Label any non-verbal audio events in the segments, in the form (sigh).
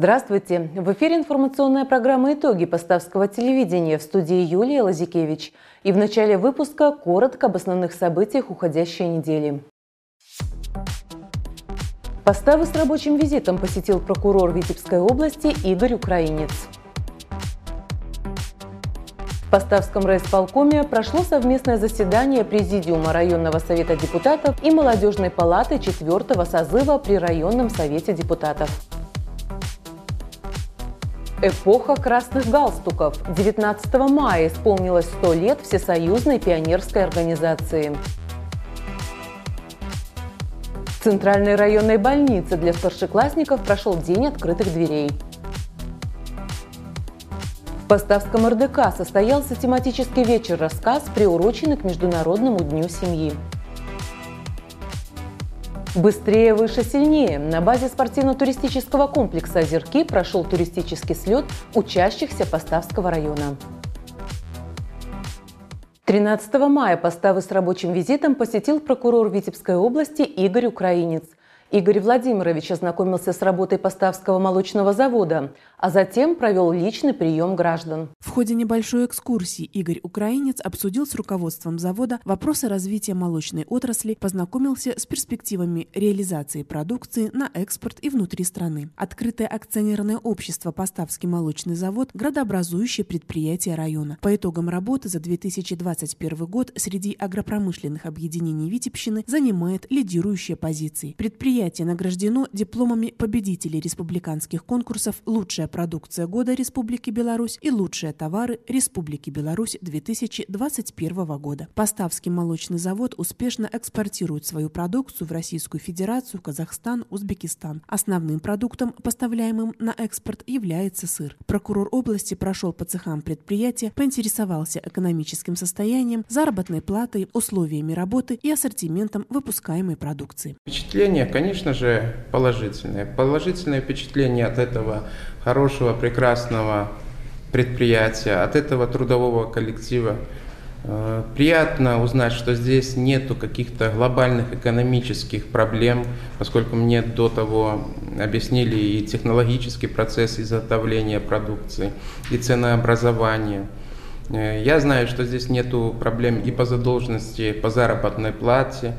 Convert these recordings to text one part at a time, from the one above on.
Здравствуйте! В эфире информационная программа «Итоги Поставского телевидения» в студии Юлия Лазикевич. И в начале выпуска коротко об основных событиях уходящей недели. Поставы с рабочим визитом посетил прокурор Витебской области Игорь Украинец. В Поставском райисполкоме прошло совместное заседание Президиума районного совета депутатов и молодежной палаты четвертого созыва при районном совете депутатов. Эпоха красных галстуков. 19 мая исполнилось 100 лет Всесоюзной пионерской организации. В Центральной районной больнице для старшеклассников прошел День открытых дверей. В Поставском РДК состоялся тематический вечер-рассказ, приуроченный к Международному дню семьи. Быстрее, выше, сильнее. На базе спортивно-туристического комплекса «Озерки» прошел туристический слет учащихся Поставского района. 13 мая поставы с рабочим визитом посетил прокурор Витебской области Игорь Украинец – Игорь Владимирович ознакомился с работой Поставского молочного завода, а затем провел личный прием граждан. В ходе небольшой экскурсии Игорь Украинец обсудил с руководством завода вопросы развития молочной отрасли, познакомился с перспективами реализации продукции на экспорт и внутри страны. Открытое акционерное общество «Поставский молочный завод» – градообразующее предприятие района. По итогам работы за 2021 год среди агропромышленных объединений Витебщины занимает лидирующие позиции. Предприятие Предприятие награждено дипломами победителей республиканских конкурсов «Лучшая продукция года Республики Беларусь» и «Лучшие товары Республики Беларусь 2021 года». Поставский молочный завод успешно экспортирует свою продукцию в Российскую Федерацию, Казахстан, Узбекистан. Основным продуктом, поставляемым на экспорт, является сыр. Прокурор области прошел по цехам предприятия, поинтересовался экономическим состоянием, заработной платой, условиями работы и ассортиментом выпускаемой продукции. Впечатление, конечно, конечно же, положительное. Положительное впечатление от этого хорошего, прекрасного предприятия, от этого трудового коллектива. Э, приятно узнать, что здесь нету каких-то глобальных экономических проблем, поскольку мне до того объяснили и технологический процесс изготовления продукции, и ценообразование. Э, я знаю, что здесь нету проблем и по задолженности, по заработной плате,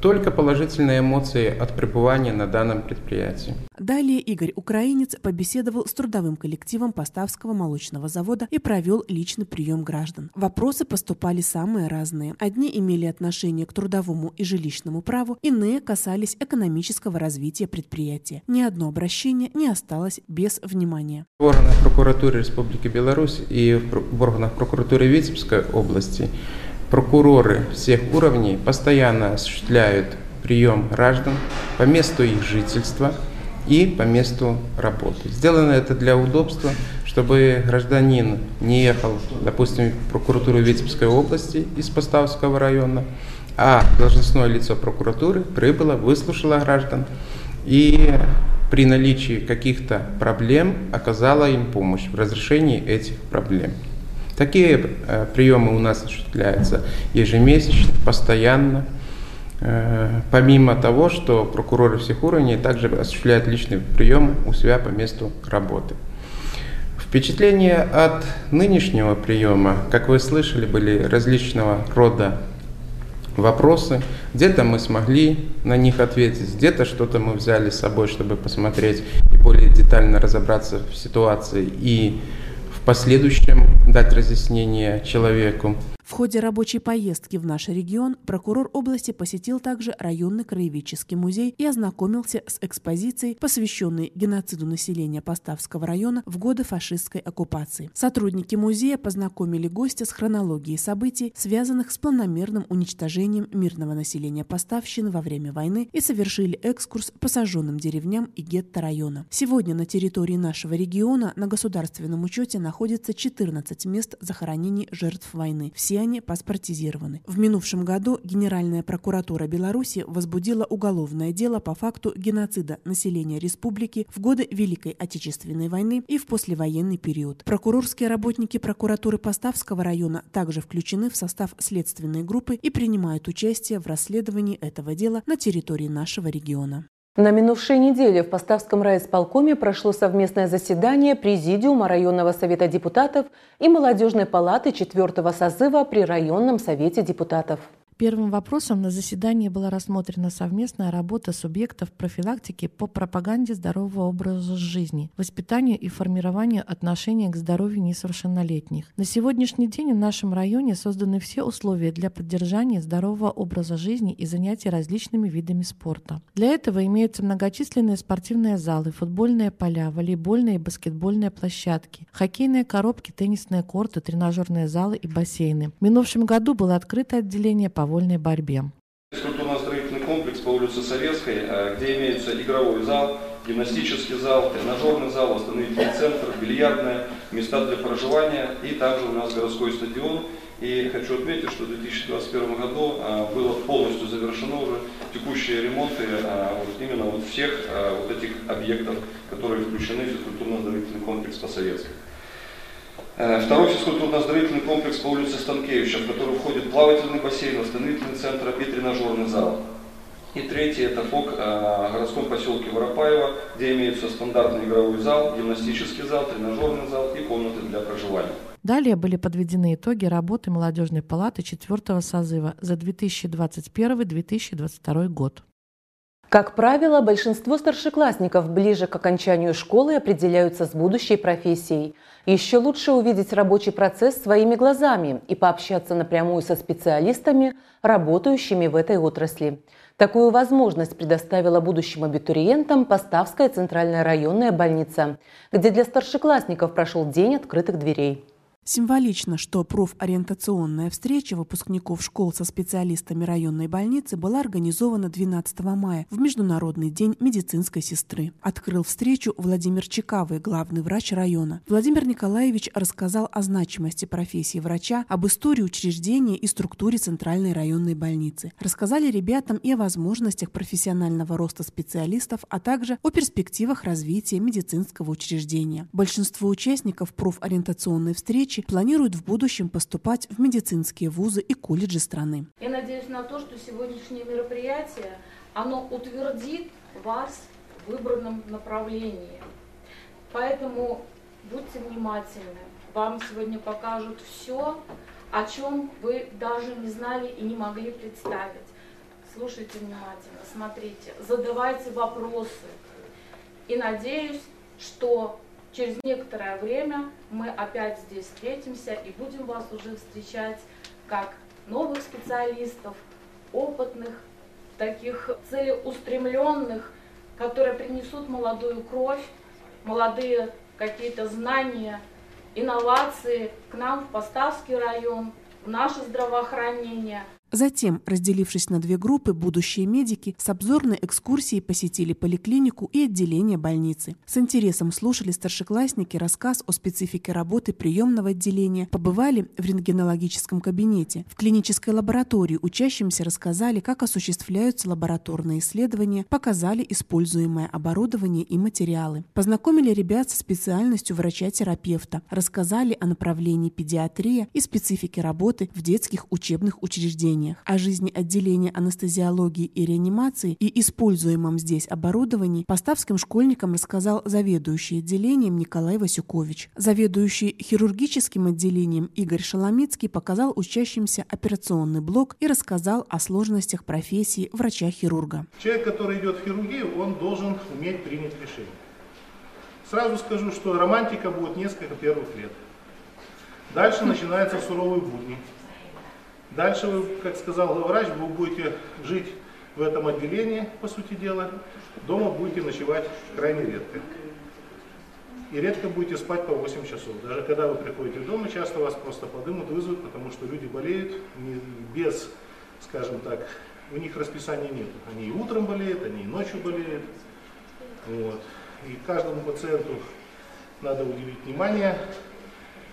только положительные эмоции от пребывания на данном предприятии. Далее Игорь Украинец побеседовал с трудовым коллективом Поставского молочного завода и провел личный прием граждан. Вопросы поступали самые разные. Одни имели отношение к трудовому и жилищному праву, иные касались экономического развития предприятия. Ни одно обращение не осталось без внимания. В органах прокуратуры Республики Беларусь и в органах прокуратуры Витебской области Прокуроры всех уровней постоянно осуществляют прием граждан по месту их жительства и по месту работы. Сделано это для удобства, чтобы гражданин не ехал, допустим, в прокуратуру Витебской области из Поставского района, а должностное лицо прокуратуры прибыло, выслушало граждан и при наличии каких-то проблем оказала им помощь в разрешении этих проблем. Такие э, приемы у нас осуществляются ежемесячно, постоянно. Э, помимо того, что прокуроры всех уровней также осуществляют личный прием у себя по месту работы. Впечатления от нынешнего приема, как вы слышали, были различного рода вопросы. Где-то мы смогли на них ответить, где-то что-то мы взяли с собой, чтобы посмотреть и более детально разобраться в ситуации и в последующем дать разъяснение человеку. В ходе рабочей поездки в наш регион прокурор области посетил также районный краеведческий музей и ознакомился с экспозицией, посвященной геноциду населения Поставского района в годы фашистской оккупации. Сотрудники музея познакомили гостя с хронологией событий, связанных с планомерным уничтожением мирного населения Поставщины во время войны и совершили экскурс по сожженным деревням и гетто района. Сегодня на территории нашего региона на государственном учете находится 14 мест захоронений жертв войны. Все они паспортизированы. В минувшем году Генеральная прокуратура Беларуси возбудила уголовное дело по факту геноцида населения республики в годы Великой Отечественной войны и в послевоенный период. Прокурорские работники прокуратуры Поставского района также включены в состав следственной группы и принимают участие в расследовании этого дела на территории нашего региона. На минувшей неделе в Поставском райисполкоме прошло совместное заседание Президиума районного совета депутатов и молодежной палаты четвертого созыва при районном совете депутатов. Первым вопросом на заседании была рассмотрена совместная работа субъектов профилактики по пропаганде здорового образа жизни, воспитанию и формированию отношения к здоровью несовершеннолетних. На сегодняшний день в нашем районе созданы все условия для поддержания здорового образа жизни и занятий различными видами спорта. Для этого имеются многочисленные спортивные залы, футбольные поля, волейбольные и баскетбольные площадки, хоккейные коробки, теннисные корты, тренажерные залы и бассейны. В минувшем году было открыто отделение по вольной борьбе. Культурно-оздоровительный комплекс по улице Советской, э, где имеется игровой зал, гимнастический зал, тренажерный зал, восстановительный центр, бильярдная, места для проживания и также у нас городской стадион. И хочу отметить, что в 2021 году э, было полностью завершено уже текущие ремонты э, именно вот всех вот этих объектов, которые включены в культурно-оздоровительный комплекс по Советской. Второй физкультурно-оздоровительный комплекс по улице Станкевича, в который входит плавательный бассейн, восстановительный центр и тренажерный зал. И третий это ФОК э, в городском поселке Воропаево, где имеется стандартный игровой зал, гимнастический зал, тренажерный зал и комнаты для проживания. Далее были подведены итоги работы молодежной палаты четвертого созыва за 2021-2022 год. Как правило, большинство старшеклассников ближе к окончанию школы определяются с будущей профессией. Еще лучше увидеть рабочий процесс своими глазами и пообщаться напрямую со специалистами, работающими в этой отрасли. Такую возможность предоставила будущим абитуриентам Поставская центральная районная больница, где для старшеклассников прошел день открытых дверей. Символично, что профориентационная встреча выпускников школ со специалистами районной больницы была организована 12 мая в Международный день медицинской сестры. Открыл встречу Владимир Чекавый, главный врач района. Владимир Николаевич рассказал о значимости профессии врача, об истории учреждения и структуре Центральной районной больницы. Рассказали ребятам и о возможностях профессионального роста специалистов, а также о перспективах развития медицинского учреждения. Большинство участников профориентационной встречи тысячи планируют в будущем поступать в медицинские вузы и колледжи страны. Я надеюсь на то, что сегодняшнее мероприятие, оно утвердит вас в выбранном направлении. Поэтому будьте внимательны. Вам сегодня покажут все, о чем вы даже не знали и не могли представить. Слушайте внимательно, смотрите, задавайте вопросы. И надеюсь, что Через некоторое время мы опять здесь встретимся и будем вас уже встречать как новых специалистов, опытных, таких целеустремленных, которые принесут молодую кровь, молодые какие-то знания, инновации к нам в Поставский район, в наше здравоохранение – Затем, разделившись на две группы, будущие медики с обзорной экскурсией посетили поликлинику и отделение больницы. С интересом слушали старшеклассники рассказ о специфике работы приемного отделения, побывали в рентгенологическом кабинете. В клинической лаборатории учащимся рассказали, как осуществляются лабораторные исследования, показали используемое оборудование и материалы. Познакомили ребят со специальностью врача-терапевта, рассказали о направлении педиатрия и специфике работы в детских учебных учреждениях учреждениях, о жизни отделения анестезиологии и реанимации и используемом здесь оборудовании поставским школьникам рассказал заведующий отделением Николай Васюкович. Заведующий хирургическим отделением Игорь Шаломицкий показал учащимся операционный блок и рассказал о сложностях профессии врача-хирурга. Человек, который идет в хирургию, он должен уметь принять решение. Сразу скажу, что романтика будет несколько первых лет. Дальше начинаются суровые будни. Дальше вы, как сказал врач, вы будете жить в этом отделении, по сути дела. Дома будете ночевать крайне редко. И редко будете спать по 8 часов. Даже когда вы приходите дома, часто вас просто подымут, вызовут, потому что люди болеют без, скажем так, у них расписания нет. Они и утром болеют, они и ночью болеют. Вот. И каждому пациенту надо уделить внимание,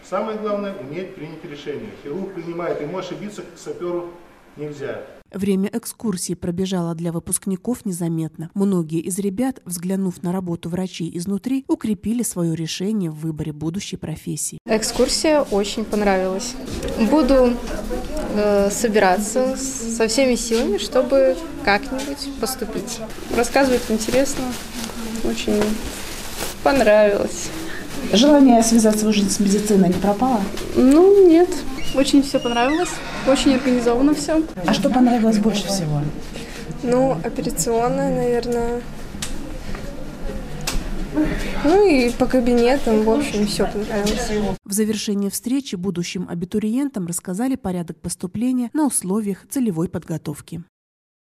Самое главное – уметь принять решение. Хирург принимает, ему ошибиться к саперу нельзя. Время экскурсии пробежало для выпускников незаметно. Многие из ребят, взглянув на работу врачей изнутри, укрепили свое решение в выборе будущей профессии. Экскурсия очень понравилась. Буду э, собираться со всеми силами, чтобы как-нибудь поступить. Рассказывать интересно, очень понравилось. Желание связать свою жизнь с медициной не пропало? Ну, нет. Очень все понравилось, очень организовано все. А что понравилось больше всего? Ну, операционная, наверное. Ну и по кабинетам, в общем, все понравилось. В завершении встречи будущим абитуриентам рассказали порядок поступления на условиях целевой подготовки.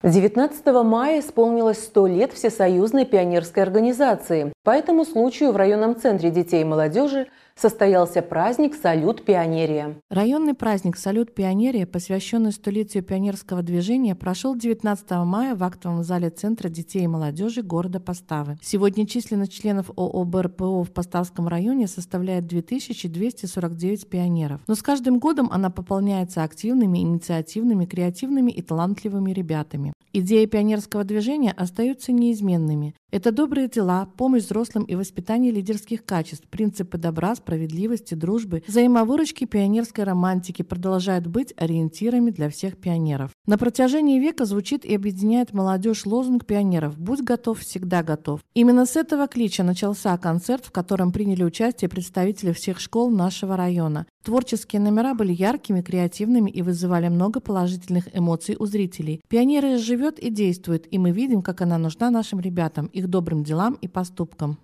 19 мая исполнилось 100 лет Всесоюзной пионерской организации. По этому случаю в районном центре детей и молодежи состоялся праздник «Салют Пионерия». Районный праздник «Салют Пионерия», посвященный столетию пионерского движения, прошел 19 мая в актовом зале Центра детей и молодежи города Поставы. Сегодня численность членов ООБРПО в Поставском районе составляет 2249 пионеров. Но с каждым годом она пополняется активными, инициативными, креативными и талантливыми ребятами. Идеи пионерского движения остаются неизменными. Это добрые дела, помощь взрослым и воспитание лидерских качеств, принципы добра, справедливости, дружбы, взаимовыручки пионерской романтики продолжают быть ориентирами для всех пионеров. На протяжении века звучит и объединяет молодежь лозунг пионеров «Будь готов, всегда готов». Именно с этого клича начался концерт, в котором приняли участие представители всех школ нашего района. Творческие номера были яркими, креативными и вызывали много положительных эмоций у зрителей. Пионеры живет и действует, и мы видим, как она нужна нашим ребятам, их добрым делам и поступкам.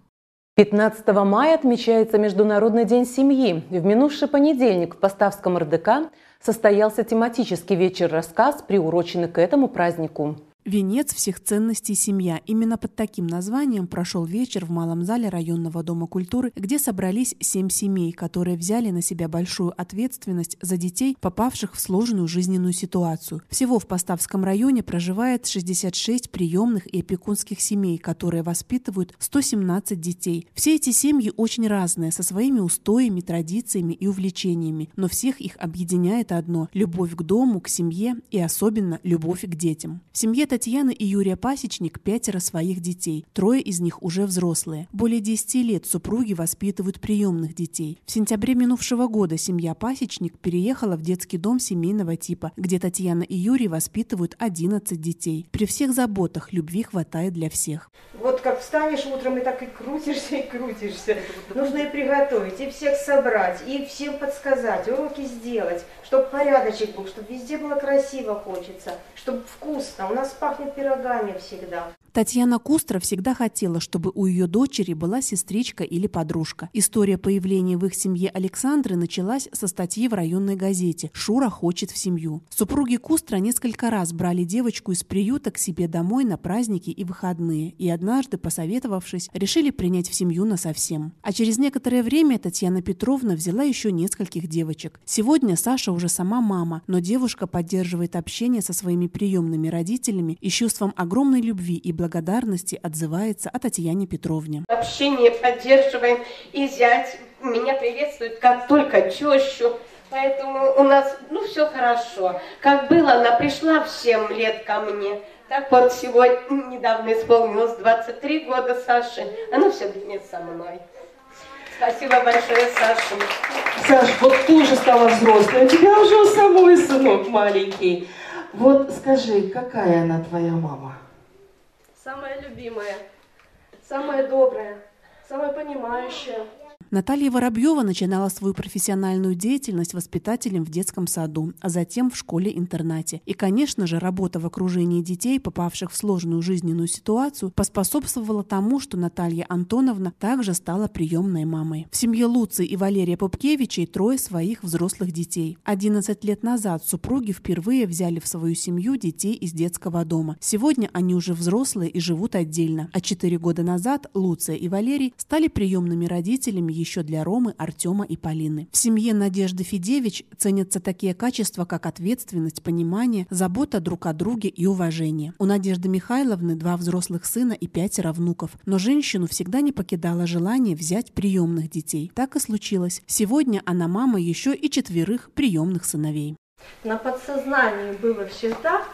15 мая отмечается Международный день семьи. В минувший понедельник в Поставском РДК состоялся тематический вечер-рассказ, приуроченный к этому празднику. Венец всех ценностей семья. Именно под таким названием прошел вечер в малом зале районного дома культуры, где собрались семь семей, которые взяли на себя большую ответственность за детей, попавших в сложную жизненную ситуацию. Всего в Поставском районе проживает 66 приемных и опекунских семей, которые воспитывают 117 детей. Все эти семьи очень разные, со своими устоями, традициями и увлечениями, но всех их объединяет одно – любовь к дому, к семье и особенно любовь к детям. В семье Татьяны и Юрия Пасечник пятеро своих детей. Трое из них уже взрослые. Более 10 лет супруги воспитывают приемных детей. В сентябре минувшего года семья Пасечник переехала в детский дом семейного типа, где Татьяна и Юрий воспитывают 11 детей. При всех заботах любви хватает для всех. Как встанешь утром и так и крутишься, и крутишься. Нужно и приготовить, и всех собрать, и всем подсказать, уроки сделать, чтобы порядочек был, чтобы везде было красиво хочется, чтобы вкусно. У нас пахнет пирогами всегда. Татьяна Кустра всегда хотела, чтобы у ее дочери была сестричка или подружка. История появления в их семье Александры началась со статьи в районной газете «Шура хочет в семью». Супруги Кустра несколько раз брали девочку из приюта к себе домой на праздники и выходные, и однажды, посоветовавшись, решили принять в семью насовсем. А через некоторое время Татьяна Петровна взяла еще нескольких девочек. Сегодня Саша уже сама мама, но девушка поддерживает общение со своими приемными родителями и чувством огромной любви и благодарности благодарности отзывается о Татьяне Петровне. Общение поддерживаем, и зять меня приветствует как только тещу. Поэтому у нас, ну, все хорошо. Как было, она пришла в 7 лет ко мне. Так вот, сегодня, недавно исполнилось 23 года Саши. Она все время со мной. Спасибо большое, Саша. Саш, вот ты уже стала взрослой, у тебя уже у самой сынок маленький. Вот скажи, какая она твоя мама? Самая любимая, самая добрая, самая понимающая. Наталья Воробьева начинала свою профессиональную деятельность воспитателем в детском саду, а затем в школе-интернате. И, конечно же, работа в окружении детей, попавших в сложную жизненную ситуацию, поспособствовала тому, что Наталья Антоновна также стала приемной мамой. В семье Луцы и Валерия Попкевичей трое своих взрослых детей. 11 лет назад супруги впервые взяли в свою семью детей из детского дома. Сегодня они уже взрослые и живут отдельно. А 4 года назад Луция и Валерий стали приемными родителями еще для Ромы, Артема и Полины. В семье Надежды Федевич ценятся такие качества, как ответственность, понимание, забота друг о друге и уважение. У Надежды Михайловны два взрослых сына и пятеро внуков, но женщину всегда не покидало желание взять приемных детей. Так и случилось. Сегодня она мама еще и четверых приемных сыновей. На подсознании было всегда,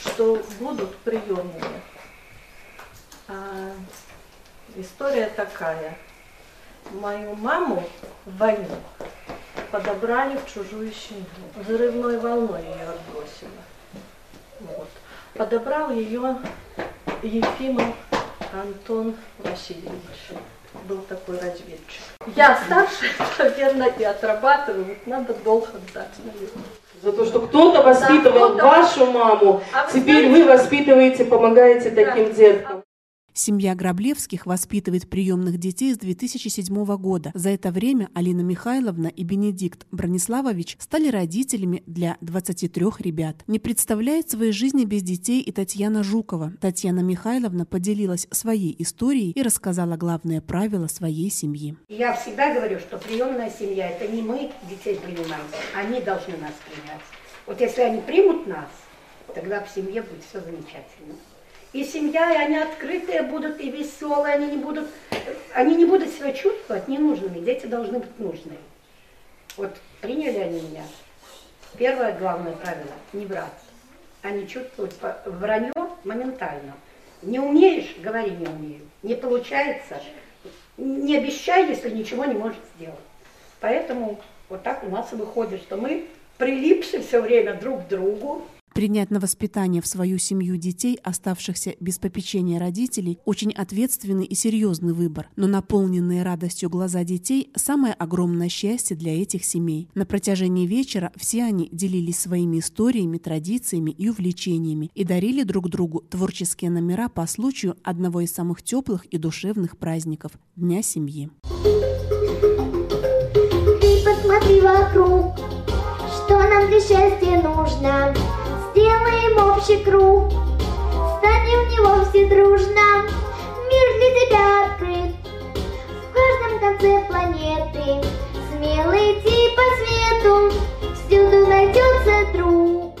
что будут приемные. А, история такая. Мою маму в войну подобрали в чужую семью. Взрывной волной ее отбросило. Вот. Подобрал ее Ефимов Антон Васильевич. Был такой разведчик. Я старше, (laughs) наверное, и отрабатываю. Надо долг отдать, наверное. За то, что кто-то воспитывал Да, кто-то- вашу маму, А вы теперь знаете- вы воспитываете, помогаете таким Да. деткам. Семья Граблевских воспитывает приемных детей с 2007 года. За это время Алина Михайловна и Бенедикт Брониславович стали родителями для 23 ребят. Не представляет своей жизни без детей и Татьяна Жукова. Татьяна Михайловна поделилась своей историей и рассказала главное правило своей семьи. Я всегда говорю, что приемная семья – это не мы детей принимаем, они должны нас принять. Вот если они примут нас, тогда в семье будет все замечательно. И семья, и они открытые будут, и веселые, они не будут, они не будут себя чувствовать ненужными. Дети должны быть нужными. Вот приняли они меня. Первое главное правило – не врать. Они чувствуют по- вранье моментально. Не умеешь – говори не умею. Не получается – не обещай, если ничего не можешь сделать. Поэтому вот так у нас и выходит, что мы прилипши все время друг к другу, Принять на воспитание в свою семью детей, оставшихся без попечения родителей, очень ответственный и серьезный выбор, но наполненные радостью глаза детей – самое огромное счастье для этих семей. На протяжении вечера все они делились своими историями, традициями и увлечениями и дарили друг другу творческие номера по случаю одного из самых теплых и душевных праздников – Дня семьи. Ты посмотри вокруг, что нам для счастья нужно. Сделаем общий круг, станем в него все дружно. Мир для тебя открыт, в каждом конце планеты. Смело идти по свету, всюду найдется друг.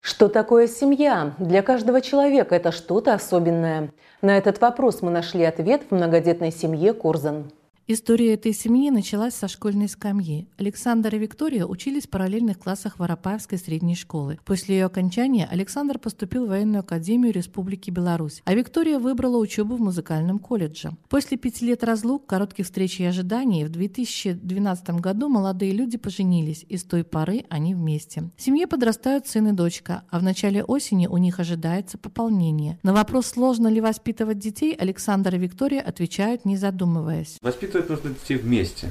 Что такое семья? Для каждого человека это что-то особенное. На этот вопрос мы нашли ответ в многодетной семье Корзан. История этой семьи началась со школьной скамьи. Александр и Виктория учились в параллельных классах Воропаевской средней школы. После ее окончания Александр поступил в военную академию Республики Беларусь, а Виктория выбрала учебу в музыкальном колледже. После пяти лет разлук, коротких встреч и ожиданий, в 2012 году молодые люди поженились, и с той поры они вместе. В семье подрастают сын и дочка, а в начале осени у них ожидается пополнение. На вопрос, сложно ли воспитывать детей, Александр и Виктория отвечают, не задумываясь. Воспитывать нужно детей вместе.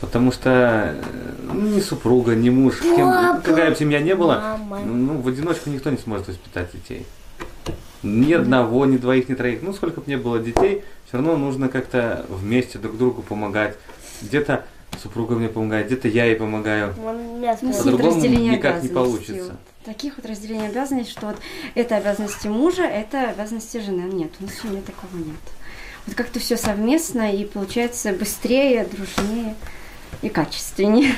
Потому что э, ну, ни супруга, ни муж, кем, какая бы семья не была, мама. ну, в одиночку никто не сможет воспитать детей. Ни одного, ни двоих, ни троих. Ну, сколько бы ни было детей, все равно нужно как-то вместе друг другу помогать. Где-то супруга мне помогает, где-то я ей помогаю. Ну, По-другому никак не получится. Таких вот разделений обязанностей, что вот это обязанности мужа, это обязанности жены. Нет, у нас в семье такого нет. Вот как-то все совместно и получается быстрее, дружнее и качественнее.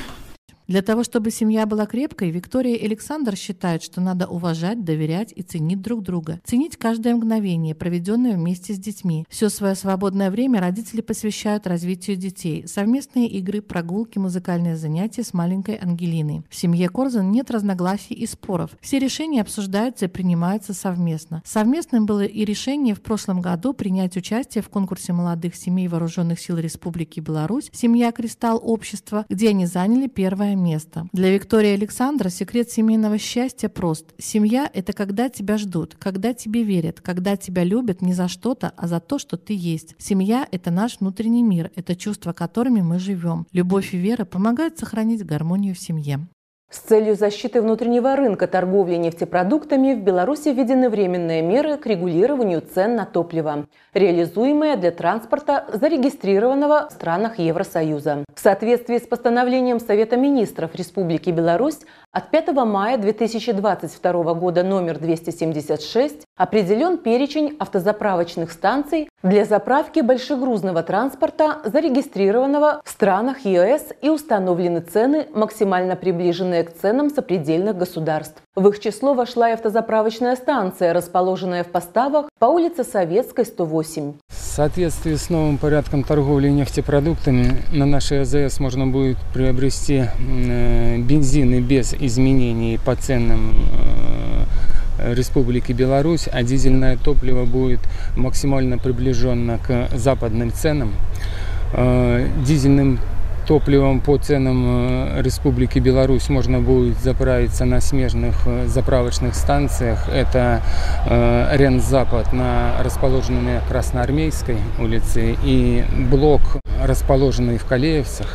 Для того, чтобы семья была крепкой, Виктория и Александр считают, что надо уважать, доверять и ценить друг друга. Ценить каждое мгновение, проведенное вместе с детьми. Все свое свободное время родители посвящают развитию детей. Совместные игры, прогулки, музыкальные занятия с маленькой Ангелиной. В семье Корзан нет разногласий и споров. Все решения обсуждаются и принимаются совместно. Совместным было и решение в прошлом году принять участие в конкурсе молодых семей Вооруженных сил Республики Беларусь «Семья Кристалл Общества», где они заняли первое место. Для Виктории и Александра секрет семейного счастья прост. Семья — это когда тебя ждут, когда тебе верят, когда тебя любят не за что-то, а за то, что ты есть. Семья — это наш внутренний мир, это чувства, которыми мы живем. Любовь и вера помогают сохранить гармонию в семье. С целью защиты внутреннего рынка торговли нефтепродуктами в Беларуси введены временные меры к регулированию цен на топливо, реализуемые для транспорта, зарегистрированного в странах Евросоюза. В соответствии с постановлением Совета министров Республики Беларусь от 5 мая 2022 года номер 276 Определен перечень автозаправочных станций для заправки большегрузного транспорта, зарегистрированного в странах ЕС и установлены цены, максимально приближенные к ценам сопредельных государств. В их число вошла и автозаправочная станция, расположенная в поставах по улице Советской, 108. В соответствии с новым порядком торговли нефтепродуктами на нашей АЗС можно будет приобрести э, бензины без изменений по ценам э, Республики Беларусь, а дизельное топливо будет максимально приближенно к западным ценам. Э, дизельным топливом по ценам э, Республики Беларусь можно будет заправиться на смежных э, заправочных станциях. Это э, Рен-Запад, на, расположенной на Красноармейской улице, и блок, расположенный в Калеевцах.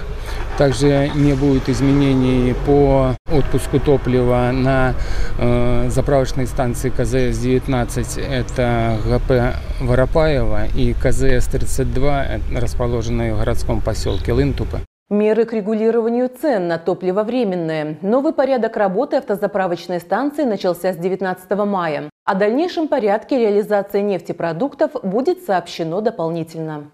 Также не будет изменений по отпуску топлива на э, заправочной станции КЗС-19, это ГП Воропаева, и КЗС-32, расположенной в городском поселке Лынтупа. Меры к регулированию цен на топливо временные. Новый порядок работы автозаправочной станции начался с 19 мая. О дальнейшем порядке реализации нефтепродуктов будет сообщено дополнительно.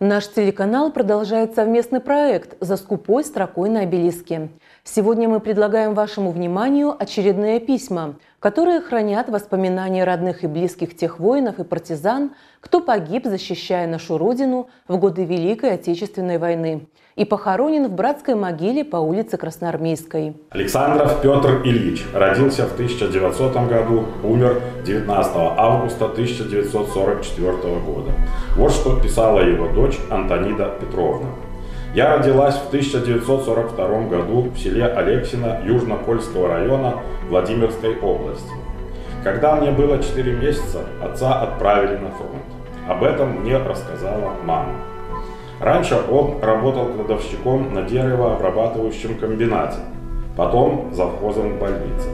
Наш телеканал продолжает совместный проект «За скупой строкой на обелиске». Сегодня мы предлагаем вашему вниманию очередные письма, которые хранят воспоминания родных и близких тех воинов и партизан, кто погиб, защищая нашу Родину в годы Великой Отечественной войны и похоронен в братской могиле по улице Красноармейской. Александров Петр Ильич родился в 1900 году, умер 19 августа 1944 года. Вот что писала его дочь Антонида Петровна. Я родилась в 1942 году в селе Алексино Южно-Польского района Владимирской области. Когда мне было 4 месяца, отца отправили на фронт. Об этом мне рассказала мама. Раньше он работал кладовщиком на деревообрабатывающем комбинате, потом завхозом в больнице.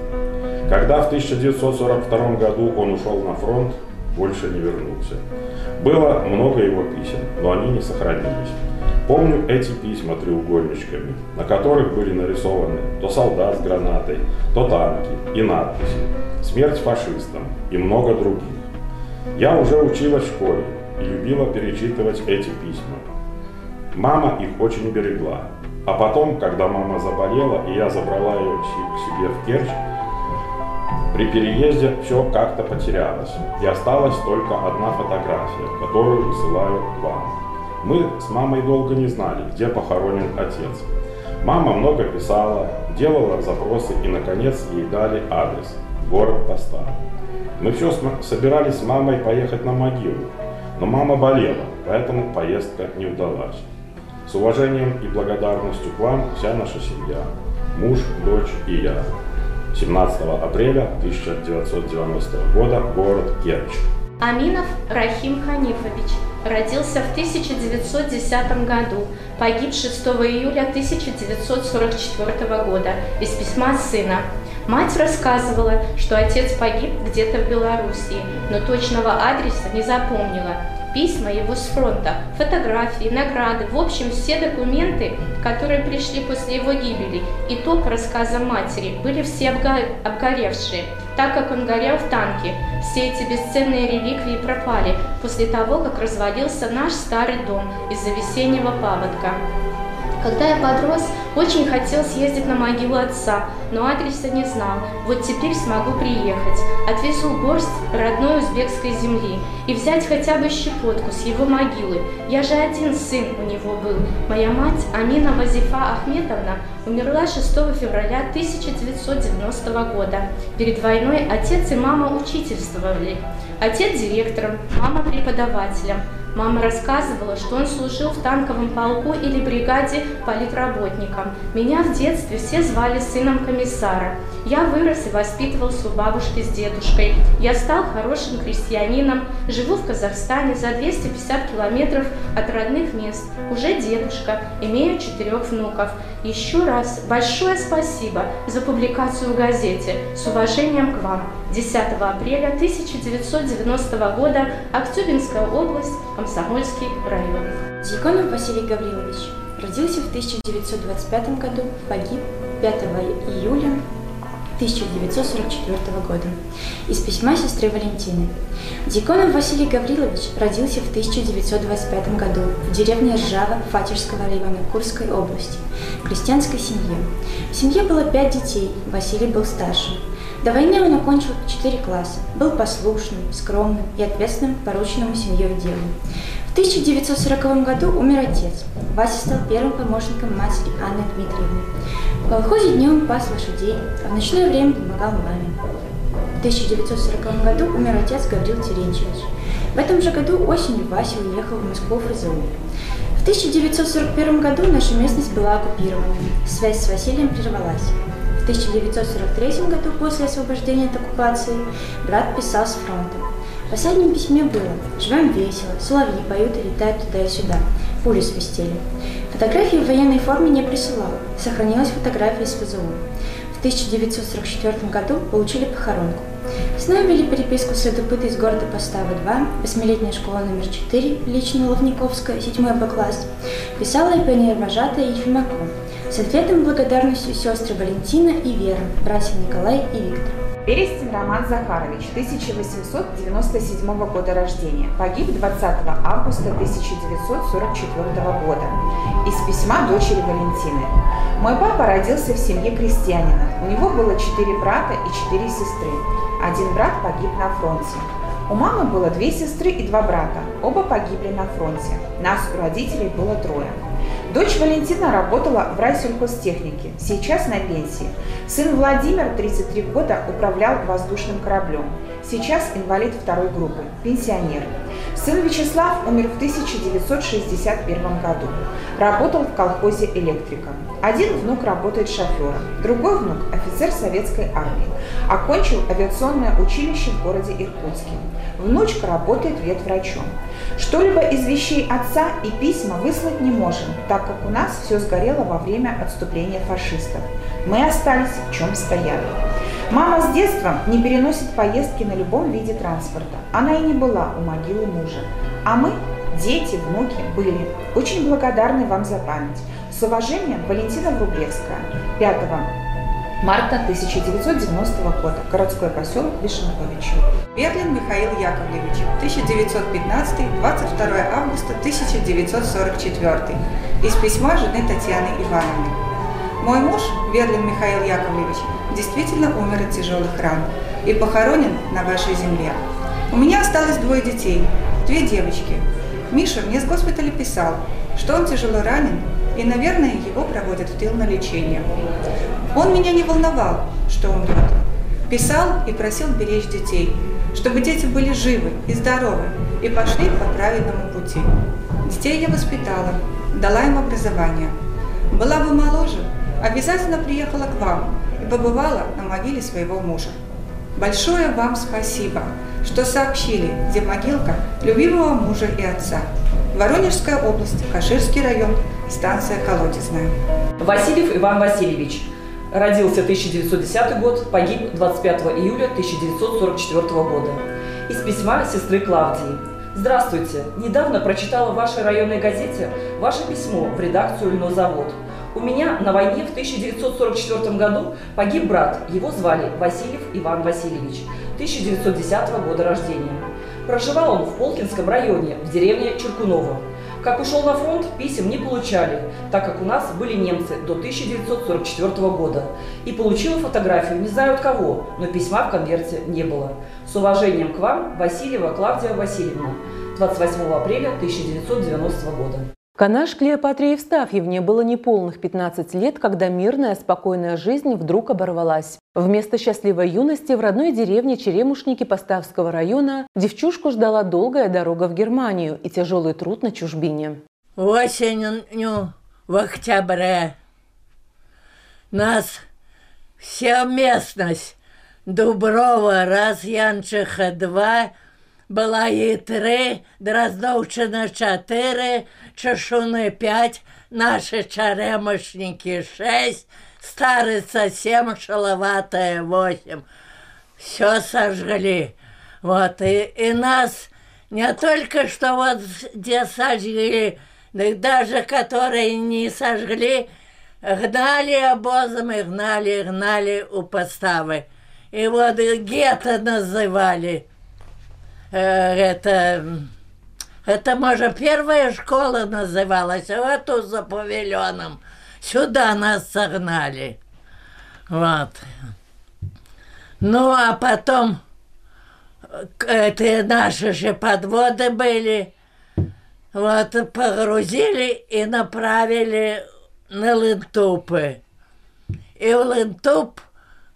Когда в 1942 году он ушел на фронт, больше не вернулся. Было много его писем, но они не сохранились. Помню эти письма треугольничками, на которых были нарисованы то солдат с гранатой, то танки и надписи «Смерть фашистам» и много других. Я уже училась в школе и любила перечитывать эти письма. Мама их очень берегла. А потом, когда мама заболела, и я забрала ее к себе в Керчь, при переезде все как-то потерялось. И осталась только одна фотография, которую высылаю вам. Мы с мамой долго не знали, где похоронен отец. Мама много писала, делала запросы и, наконец, ей дали адрес – город Поста. Мы все собирались с мамой поехать на могилу, но мама болела, поэтому поездка не удалась. С уважением и благодарностью к вам вся наша семья, муж, дочь и я. 17 апреля 1990 года, город Керчь. Аминов Рахим Ханифович родился в 1910 году, погиб 6 июля 1944 года из письма сына. Мать рассказывала, что отец погиб где-то в Белоруссии, но точного адреса не запомнила письма его с фронта, фотографии, награды, в общем, все документы, которые пришли после его гибели, и то, по рассказам матери, были все обгоревшие, так как он горел в танке. Все эти бесценные реликвии пропали после того, как развалился наш старый дом из-за весеннего паводка. Когда я подрос, очень хотел съездить на могилу отца, но адреса не знал. Вот теперь смогу приехать. Отвезу горсть родной узбекской земли и взять хотя бы щепотку с его могилы. Я же один сын у него был. Моя мать Амина Вазифа Ахметовна умерла 6 февраля 1990 года. Перед войной отец и мама учительствовали. Отец директором, мама преподавателем. Мама рассказывала, что он служил в танковом полку или бригаде политработником. Меня в детстве все звали сыном комиссара. Я вырос и воспитывался у бабушки с дедушкой. Я стал хорошим крестьянином, живу в Казахстане за 250 километров от родных мест. Уже дедушка, имею четырех внуков. Еще раз большое спасибо за публикацию в газете. С уважением к вам. 10 апреля 1990 года, Актюбинская область, Комсомольский район. Зиконов Василий Гаврилович родился в 1925 году, погиб 5 июля 1944 года. Из письма сестры Валентины. Диконов Василий Гаврилович родился в 1925 году в деревне Ржава Фатежского района Курской области, в крестьянской семье. В семье было пять детей, Василий был старшим. До войны он окончил 4 класса, был послушным, скромным и ответственным порученному семьей делу. В 1940 году умер отец. Вася стал первым помощником матери Анны Дмитриевны. В колхозе днем пас лошадей, а в ночное время помогал маме. В 1940 году умер отец Гаврил Терентьевич. В этом же году осенью Вася уехал в Москву в ФЗУ. В 1941 году наша местность была оккупирована. Связь с Василием прервалась. В 1943 году, после освобождения от оккупации, брат писал с фронта. В последнем письме было «Живем весело, соловьи поют и летают туда и сюда, пули свистели». Фотографии в военной форме не присылал, сохранилась фотография из ФЗУ. В 1944 году получили похоронку. С нами вели переписку следопыта из города Постава 2, восьмилетняя школа номер 4, лично Ловниковская, 7 Б класс. Писала и пионер-вожатая Ефимакова. С ответом благодарностью сестры Валентина и Вера, братья Николай и Виктор. Берестин Роман Захарович, 1897 года рождения, погиб 20 августа 1944 года. Из письма дочери Валентины. Мой папа родился в семье крестьянина. У него было четыре брата и четыре сестры. Один брат погиб на фронте. У мамы было две сестры и два брата. Оба погибли на фронте. Нас у родителей было трое. Дочь Валентина работала в райсельхозтехнике, сейчас на пенсии. Сын Владимир, 33 года, управлял воздушным кораблем. Сейчас инвалид второй группы, пенсионер. Сын Вячеслав умер в 1961 году. Работал в колхозе электриком. Один внук работает шофером, другой внук – офицер советской армии. Окончил авиационное училище в городе Иркутске. Внучка работает ветврачом. Что-либо из вещей отца и письма выслать не можем, так как у нас все сгорело во время отступления фашистов. Мы остались в чем стояли. Мама с детства не переносит поездки на любом виде транспорта. Она и не была у могилы мужа. А мы, дети, внуки, были очень благодарны вам за память. С уважением, Валентина Врублевская, 5 марта 1990 года, городской поселок Вишенковичи. Берлин Михаил Яковлевич, 1915-22 августа 1944. Из письма жены Татьяны Ивановны. Мой муж, Берлин Михаил Яковлевич, действительно умер от тяжелых ран и похоронен на вашей земле. У меня осталось двое детей, две девочки. Миша мне с госпиталя писал, что он тяжело ранен и, наверное, его проводят в тыл на лечение. Он меня не волновал, что умрет. Писал и просил беречь детей, чтобы дети были живы и здоровы и пошли по правильному пути. Детей я воспитала, дала им образование. Была бы моложе, обязательно приехала к вам и побывала на могиле своего мужа. Большое вам спасибо, что сообщили, где могилка любимого мужа и отца. Воронежская область, Каширский район, станция Колодезная. Васильев Иван Васильевич. Родился 1910 год, погиб 25 июля 1944 года. Из письма сестры Клавдии. Здравствуйте. Недавно прочитала в вашей районной газете ваше письмо в редакцию «Льнозавод». У меня на войне в 1944 году погиб брат. Его звали Васильев Иван Васильевич, 1910 года рождения. Проживал он в Полкинском районе, в деревне Черкунова. Как ушел на фронт, писем не получали, так как у нас были немцы до 1944 года. И получила фотографию не знаю от кого, но письма в конверте не было. С уважением к вам, Васильева Клавдия Васильевна, 28 апреля 1990 года. Канаш Клеопатре Евстафьевне было неполных 15 лет, когда мирная, спокойная жизнь вдруг оборвалась. Вместо счастливой юности в родной деревне Черемушники Поставского района девчушку ждала долгая дорога в Германию и тяжелый труд на чужбине. Осенью в октябре нас вся местность Дуброва, Раз'янчиха 2, была і три, Дроздовщина чотири, Чешуни пять, наши черемошники шесть, Старица семь, Шаловатая восемь. Все сожгли. Вот, и, и нас не только что вот где сожгли, да даже которые не сожгли, гнали обозом и гнали, гнали у поставы. И вот гетто называли. Э, это, это, может, первая школа называлась, вот тут за павильоном. Сюда нас согнали. Вот. Ну, а потом это наши же подводы были. Вот, погрузили и направили на Лентупы. И в Лентуп,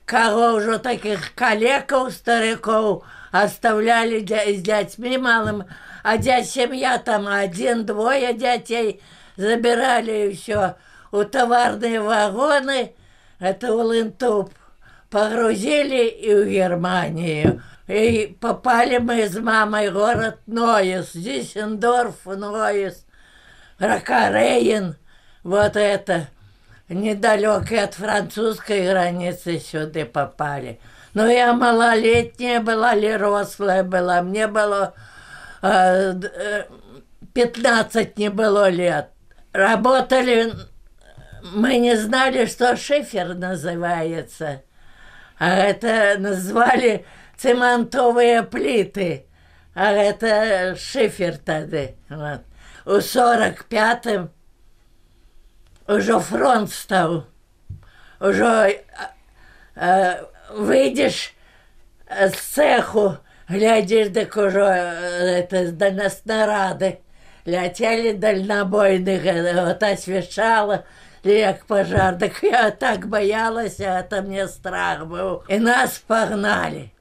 кого уже таких коллегов, стариков, оставляли с детьми малым, а дядь семья там один-двое детей забирали все. У товарные вагоны, это в Лентуп, погрузили и в Германию. И попали мы с мамой в город Ноис, Диссендорф, Ноис, Ракарейн, вот это, недалеко от французской границы сюда попали. Но я малолетняя была или рослая была, мне было э, 15 не было лет. Работали, мы не знали, что шифер называется, а это назвали цементовые плиты, а это шифер тогда. Вот. У 45-м уже фронт стал. Уже э, выйдешь с цеху, глядишь, так уже это, на снаряды. Летели дальнобойных, вот освещало, як пожар. Так я так боялась, а это мне страх был. И нас погнали.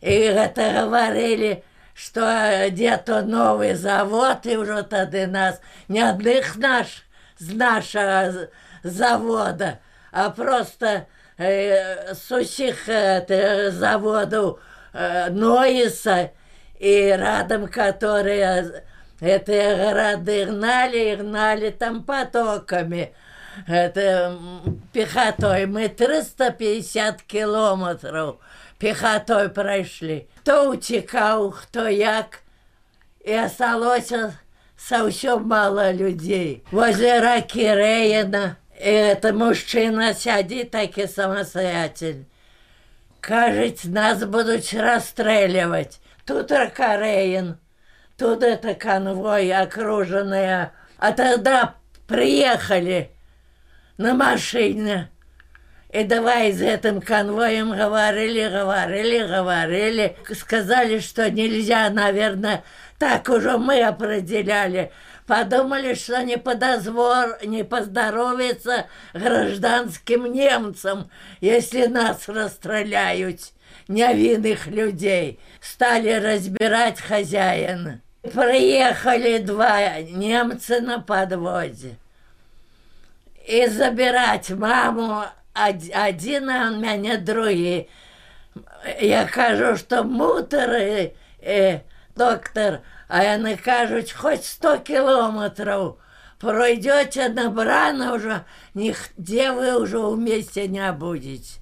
И это говорили, что где-то новый завод, и уже тогда нас, не одних наш, с нашего завода, а просто э, с усіх э, заводов э, Ноиса, и рядом которые эти города гнали, гнали там потоками. Это пехотой. Мы 350 километров пехотой пройшли. Хто утікав, хто як. І осталося совсем мало людей. Возле раки Рейна это мужчина сидит таки самостоятельно. Кажется, нас будут расстреливать. Тут рака Рейн, тут это конвой окруженная. А тогда приехали на машине и давай с этим конвоем говорили, говорили, говорили. Сказали, что нельзя, наверное, так уже мы определяли. Подумали, что не подозвор, не поздоровится гражданским немцам, если нас расстреляют, невинных людей. Стали разбирать хозяина. Приехали два немца на подводе. И забирать маму один, а у меня другие. Я кажу, что мутор і доктор, а вони кажуть, хоч 100 кілометрів пройдете набрано уже, нигде вы уже вместе не будете.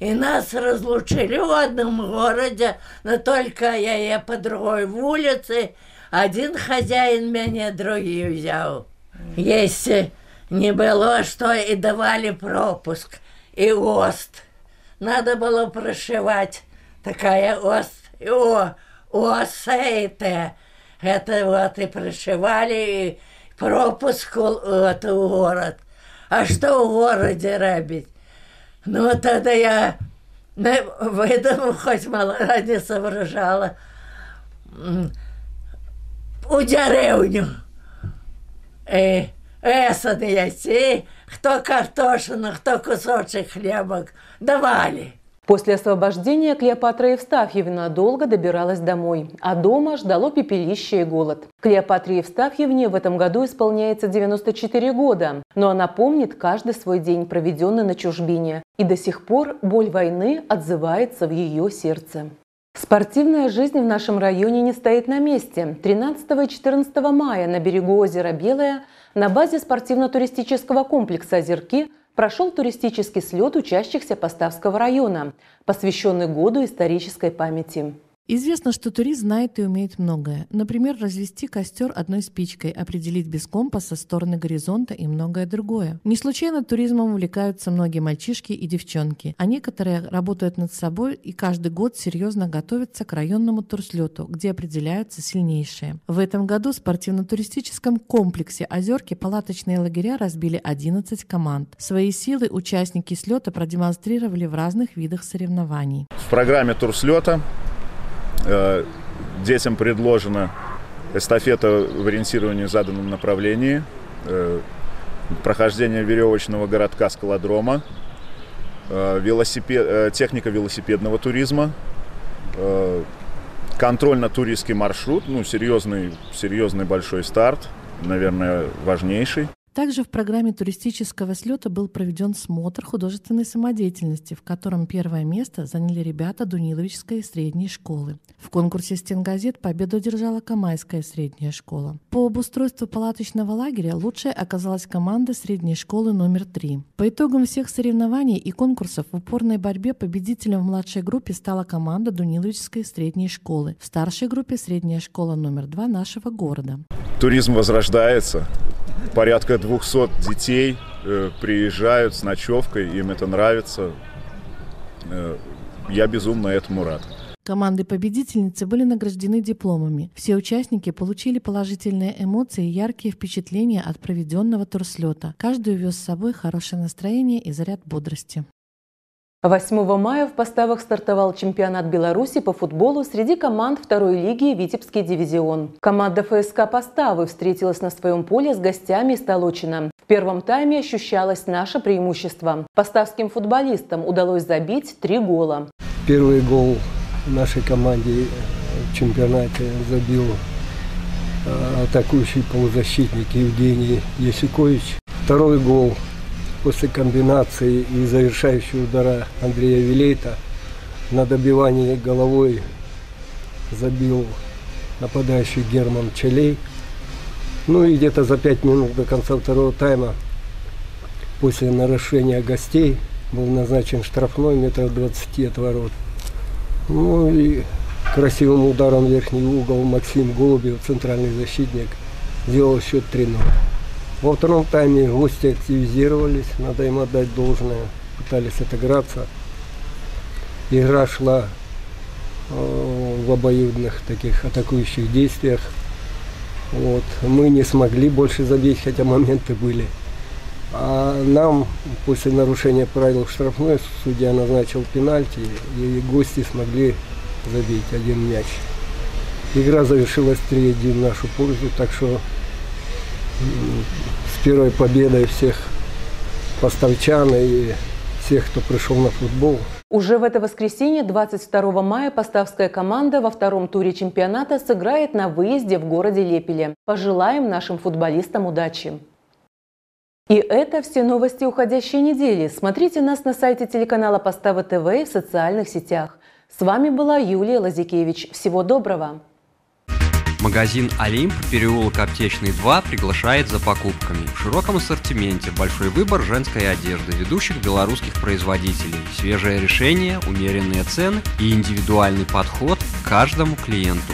И нас разлучили в одном городе, но только я, я по другой улице, один хозяин меня, другие взял. Если не было, что и давали пропуск, и ОСТ. Надо было прошивать такая ОСТ, О, ОСЭТ. Это вот и прошивали, и пропуск вот, в город. А что в городе робить? Ну, тогда я выдумал, хоть мало не соображала, у деревню. И Эсаны яйцы, кто картошину, кто кусочек хлебок. Давали. После освобождения Клеопатра Евстафьевна долго добиралась домой, а дома ждало пепелище и голод. Клеопатре Евстафьевне в этом году исполняется 94 года, но она помнит каждый свой день, проведенный на чужбине, и до сих пор боль войны отзывается в ее сердце. Спортивная жизнь в нашем районе не стоит на месте. 13 и 14 мая на берегу озера Белое на базе спортивно-туристического комплекса «Озерки» прошел туристический слет учащихся Поставского района, посвященный году исторической памяти. Известно, что турист знает и умеет многое. Например, развести костер одной спичкой, определить без компаса стороны горизонта и многое другое. Не случайно туризмом увлекаются многие мальчишки и девчонки, а некоторые работают над собой и каждый год серьезно готовятся к районному турслету, где определяются сильнейшие. В этом году в спортивно-туристическом комплексе «Озерки» палаточные лагеря разбили 11 команд. Свои силы участники слета продемонстрировали в разных видах соревнований. В программе турслета детям предложена эстафета в ориентировании в заданном направлении, э, прохождение веревочного городка скалодрома, э, велосипед, техника велосипедного туризма, контрольно-туристский маршрут, ну, серьезный, серьезный большой старт, наверное, важнейший. Также в программе туристического слета был проведен смотр художественной самодеятельности, в котором первое место заняли ребята Дуниловичской средней школы. В конкурсе «Стенгазет» победу одержала Камайская средняя школа. По обустройству палаточного лагеря лучшей оказалась команда средней школы номер три. По итогам всех соревнований и конкурсов в упорной борьбе победителем в младшей группе стала команда Дуниловичской средней школы. В старшей группе средняя школа номер два нашего города. Туризм возрождается. Порядка 200 детей э, приезжают с ночевкой, им это нравится. Э, я безумно этому рад. Команды-победительницы были награждены дипломами. Все участники получили положительные эмоции и яркие впечатления от проведенного турслета. Каждый увез с собой хорошее настроение и заряд бодрости. 8 мая в поставах стартовал чемпионат Беларуси по футболу среди команд второй лиги «Витебский дивизион». Команда ФСК «Поставы» встретилась на своем поле с гостями из Толочина. В первом тайме ощущалось наше преимущество. Поставским футболистам удалось забить три гола. Первый гол нашей команде в чемпионате забил э, атакующий полузащитник Евгений Ясикович. Второй гол после комбинации и завершающего удара Андрея Вилейта на добивании головой забил нападающий Герман Челей. Ну и где-то за пять минут до конца второго тайма после нарушения гостей был назначен штрафной метров 20 от ворот. Ну и красивым ударом в верхний угол Максим Голубев, центральный защитник, сделал счет 3-0. Во втором тайме гости активизировались, надо им отдать должное, пытались отыграться. Игра шла э, в обоюдных таких атакующих действиях. Вот. Мы не смогли больше забить, хотя моменты были. А нам после нарушения правил штрафной судья назначил пенальти, и гости смогли забить один мяч. Игра завершилась 3-1 в нашу пользу, так что первой победой всех поставчан и всех, кто пришел на футбол. Уже в это воскресенье, 22 мая, поставская команда во втором туре чемпионата сыграет на выезде в городе Лепеле. Пожелаем нашим футболистам удачи! И это все новости уходящей недели. Смотрите нас на сайте телеканала Поставы ТВ и в социальных сетях. С вами была Юлия Лазикевич. Всего доброго! Магазин «Олимп», переулок Аптечный 2 приглашает за покупками. В широком ассортименте большой выбор женской одежды ведущих белорусских производителей, свежее решение, умеренные цены и индивидуальный подход к каждому клиенту.